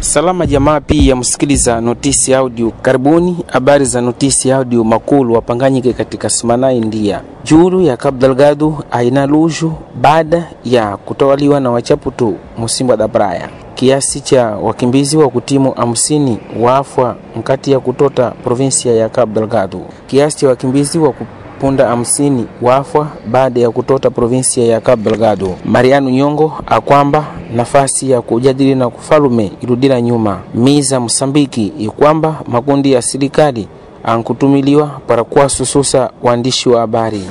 Salama jamaa, pia msikiliza notisi audio. Karibuni habari za notisi audio. Makulu wapanganyike katika sumana India. Juru ya Kabdalgadu aina luju baada ya kutawaliwa na wachaputu Musimba da Braya. Kiasi cha wakimbizi wa kutimu hamsini wafwa mkati ya kutota provinsia ya Kabdalgadu. Kiasi cha wakimbizi wa punda hamsini wafwa baada ya kutota provinsia ya Cabo. Mariano Nyongo akwamba nafasi ya kujadili na kufalume irudira nyuma. Miza Msambiki ikwamba makundi ya serikali ankutumiliwa para kuwasususa waandishi wa habari.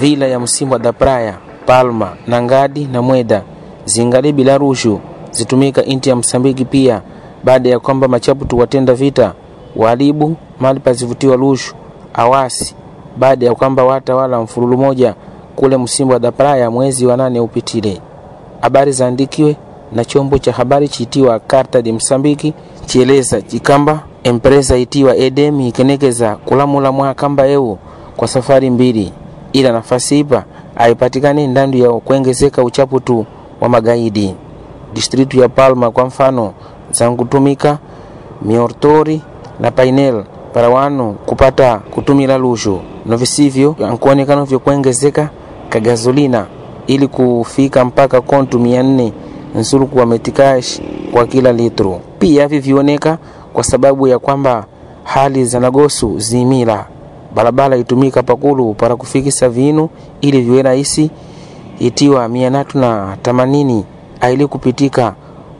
Vila ya Msimba da Praia, Palma na Ngadi na Mweda zingali bila rushu zitumika inti ya Msambiki pia baada ya kwamba machaputu watenda vita walibu mali pazivutiwa rushu awasi baada ya kwamba watawala mfululu moja kule Msimba da ya mwezi wa nane upitile. Habari zaandikiwe na chombo cha habari chiitiwa Carta de Msambiki chieleza chikamba empresa itiwa Edem ikenekeza kulamula mwakamba eu kwa safari mbili, ila nafasi ipa aipatikane ndandu ya kuengezeka uchaputu wa magaidi. Distritu ya Palma kwa mfano zangutumika miortori na painel para wanu kupata kutumila lushu novisivyo ankuonekana vyo kuengezeka ka gasolina ili kufika mpaka kontu mia nne nsuluku wa metikash kwa kila litro. Pia vivioneka kwa sababu ya kwamba hali za nagosu zimila barabara itumika pakulu para kufikisa vinu ili viwe rahisi itiwa mia natu na tamanini aili kupitika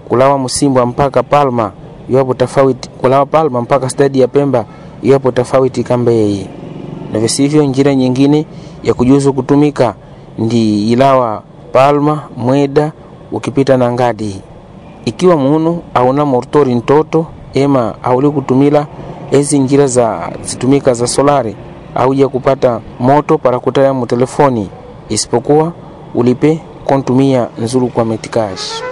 kulawa Msimbwa mpaka Palma iwapo tofauti kulawa Palma mpaka stadi ya Pemba iwapo tofauti kambei na visivyo. Njira nyingine ya kujuzu kutumika ndi ilawa Palma Mweda ukipita na Ngadi, ikiwa munu auna mortori ntoto ema auli kutumila ezi njira za zitumika za solari auja kupata moto para kutaya mutelefoni isipokuwa ulipe kontumia nzuru kwa metikash.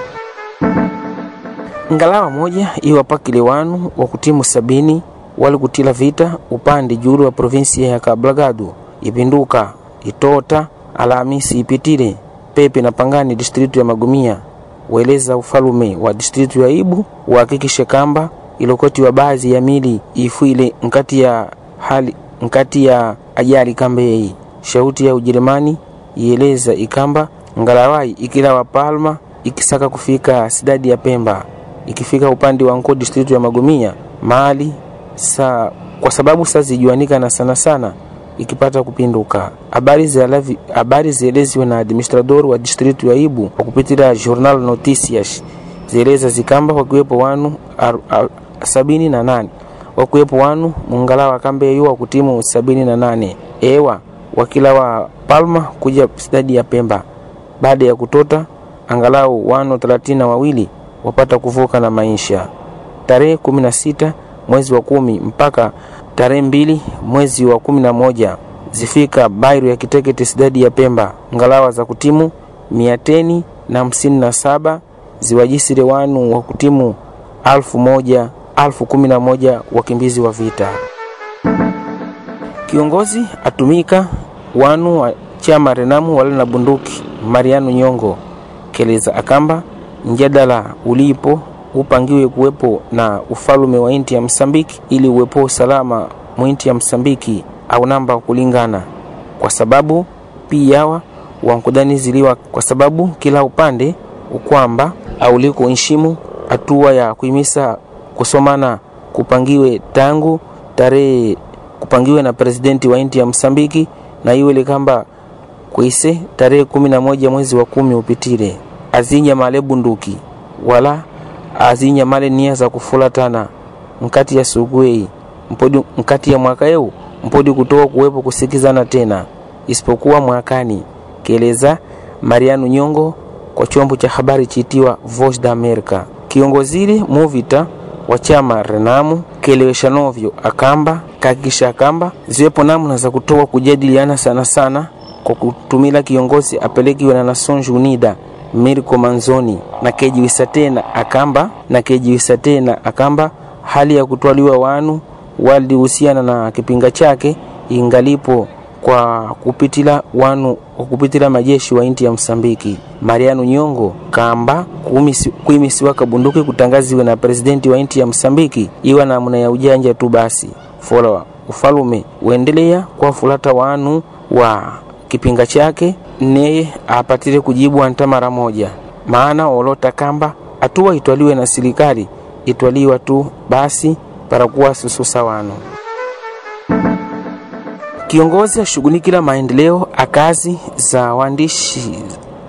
Ngalawa moja iwapakile wanu wa kutimu sabini wali kutila vita upande julu wa provinsia ya kablagadu ipinduka itota Alhamisi ipitile pepe na Pangani distritu ya Magumia weleza ufalume wa distritu ya Ibu uhakikishe kamba ilokotiwa baadhi ya mili ifuile nkati ya hali nkati ya ajali kambei. Shauti ya Ujerumani ieleza ikamba ngalawai ikilawa Palma ikisaka kufika sidadi ya Pemba ikifika upande wa Nko distritu ya magumia mali sa kwa sababu sazijuanika na sana sana ikipata kupinduka. Habari zieleziwe na administrador wa distritu ya Ibu kwa kupitia Journal Noticias zieleza zikamba wakiwepo wanu ar, ar, sabini na nane wakiwepo wanu mungalawa kambe yu wa kutimu sabini na nane ewa wakila wa Palma kuja stadi ya Pemba baada ya kutota angalau wanu thelathini na wawili wapata kuvuka na maisha. Tarehe kumi na sita mwezi wa kumi mpaka tarehe mbili mwezi wa kumi na moja zifika Bairu ya Kitekete sidadi ya Pemba ngalawa za kutimu mia teni na hamsini na saba ziwajisire wanu wa kutimu alfu moja alfu kumi na moja wakimbizi wa vita. Kiongozi atumika wanu wa chama Renamu wale na bunduki Mariano Nyongo keleza akamba njadala ulipo upangiwe kuwepo na ufalume wa inti ya Msambiki ili uwepo usalama mwinti ya Msambiki au namba kulingana, kwa sababu piyawa wankudaniziliwa kwa sababu kila upande ukwamba auliko nshimu hatua ya kuimisa kusomana kupangiwe tangu tarehe kupangiwe na presidenti wa inti ya Msambiki na iwe likamba kwise tarehe kumi na moja mwezi wa kumi upitire. Azinya male bunduki wala azinya male nia za kufulatana nkati ya sugwei mpodi nkati ya mwaka ewu mpodi kutowa kuwepo kusikizana tena isipokuwa mwakani, keleza Mariano Nyongo kwa chombo cha habari chitiwa Voice da America. Kiongozili muvita wa chama Renamu kelewesha novyo akamba kakisha akamba ziwepo namna za kutoa kujadiliana sana sana kwa kutumila kiongozi apelekiwe na Nações Unidas Mirko Manzoni na kejiwisa tena akamba na kejiwisa tena akamba hali ya kutwaliwa wanu walihusiana na kipinga chake ingalipo kwa kupitila wanu kwa kupitila majeshi wa inti ya Msambiki. Mariano Nyongo kamba kuimisiwa kabunduki kutangaziwe na presidenti wa inti ya Msambiki iwa namna ya ujanja tu basi Follower ufalume uendelea kwa fulata wanu wa kipinga chake neye apatire kujibu anta mara moja, maana olota kamba hatua itwaliwe na serikali itwaliwa tu basi para kuwa sususa wanu kiongozi ashughulikila maendeleo akazi za waandishi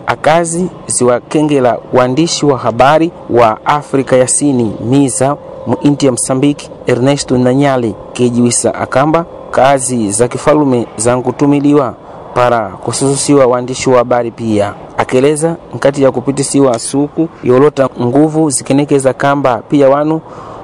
akazi ziwakengela waandishi wa habari wa Afrika ya Sini miza mu india ya Msambiki Ernesto Nanyali kejiwisa akamba kazi za kifalume za para kusususiwa waandishi wa habari pia. Akeleza nkati ya kupitisiwa suku yolota nguvu zikenekeza kamba pia wanu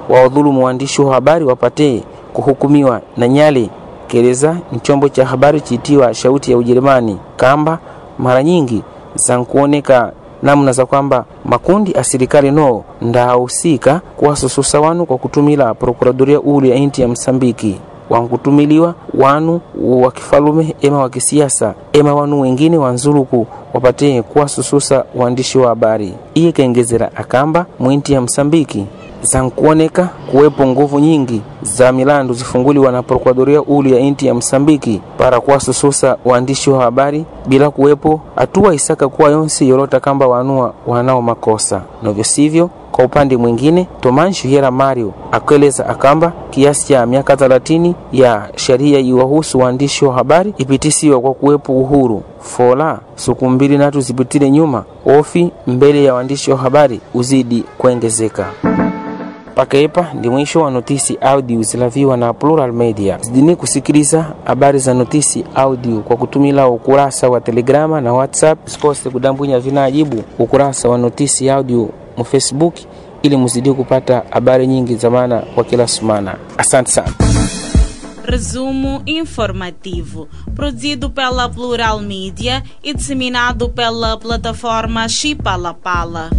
wawadhulumu waandishi wa habari wapate kuhukumiwa na Nyali. Keleza nchombo cha habari chiitiwa Shauti ya Ujerumani. Kamba mara nyingi zankuoneka namna za kwamba makundi a serikali no ndahusika kuwasususa wanu kwa kutumila prokuradoria ulu ya inti ya Msambiki wankutumiliwa wanu wa kifalume ema wa kisiasa ema wanu wengine wanzuluku wapate kuwasususa waandishi wa habari. Iye kaengezera akamba mwinti ya Msambiki zankuoneka kuwepo nguvu nyingi za milandu zifunguliwa na prokuradoria ulu ya inti ya Msambiki para kuwasususa waandishi wa habari bila kuwepo hatua isaka kuwa yonsi yolota kamba wanua wanao makosa novyo sivyo. Kwa upande mwingine, Tomanshu Hera Mario akueleza akamba kiasi cha miaka 30 ya sheria iwahusu waandishi wa habari ipitisiwa kwa kuwepo uhuru fola suku mbili natu zipitile nyuma ofi mbele ya waandishi wa habari uzidi kuongezeka. Mpaka hapa ndi mwisho wa notisi audio zilaviwa na Plural Media. Zidini kusikiliza habari za notisi audio kwa kutumila ukurasa wa Telegrama na WhatsApp. Usikose kudambwinya vinaajibu ukurasa wa notisi audio mu Facebook ili muzidi kupata habari nyingi zamana kwa kila sumana. Asante sana. Resumo informativo, produzido pela Plural Media e disseminado pela plataforma Chipalapala.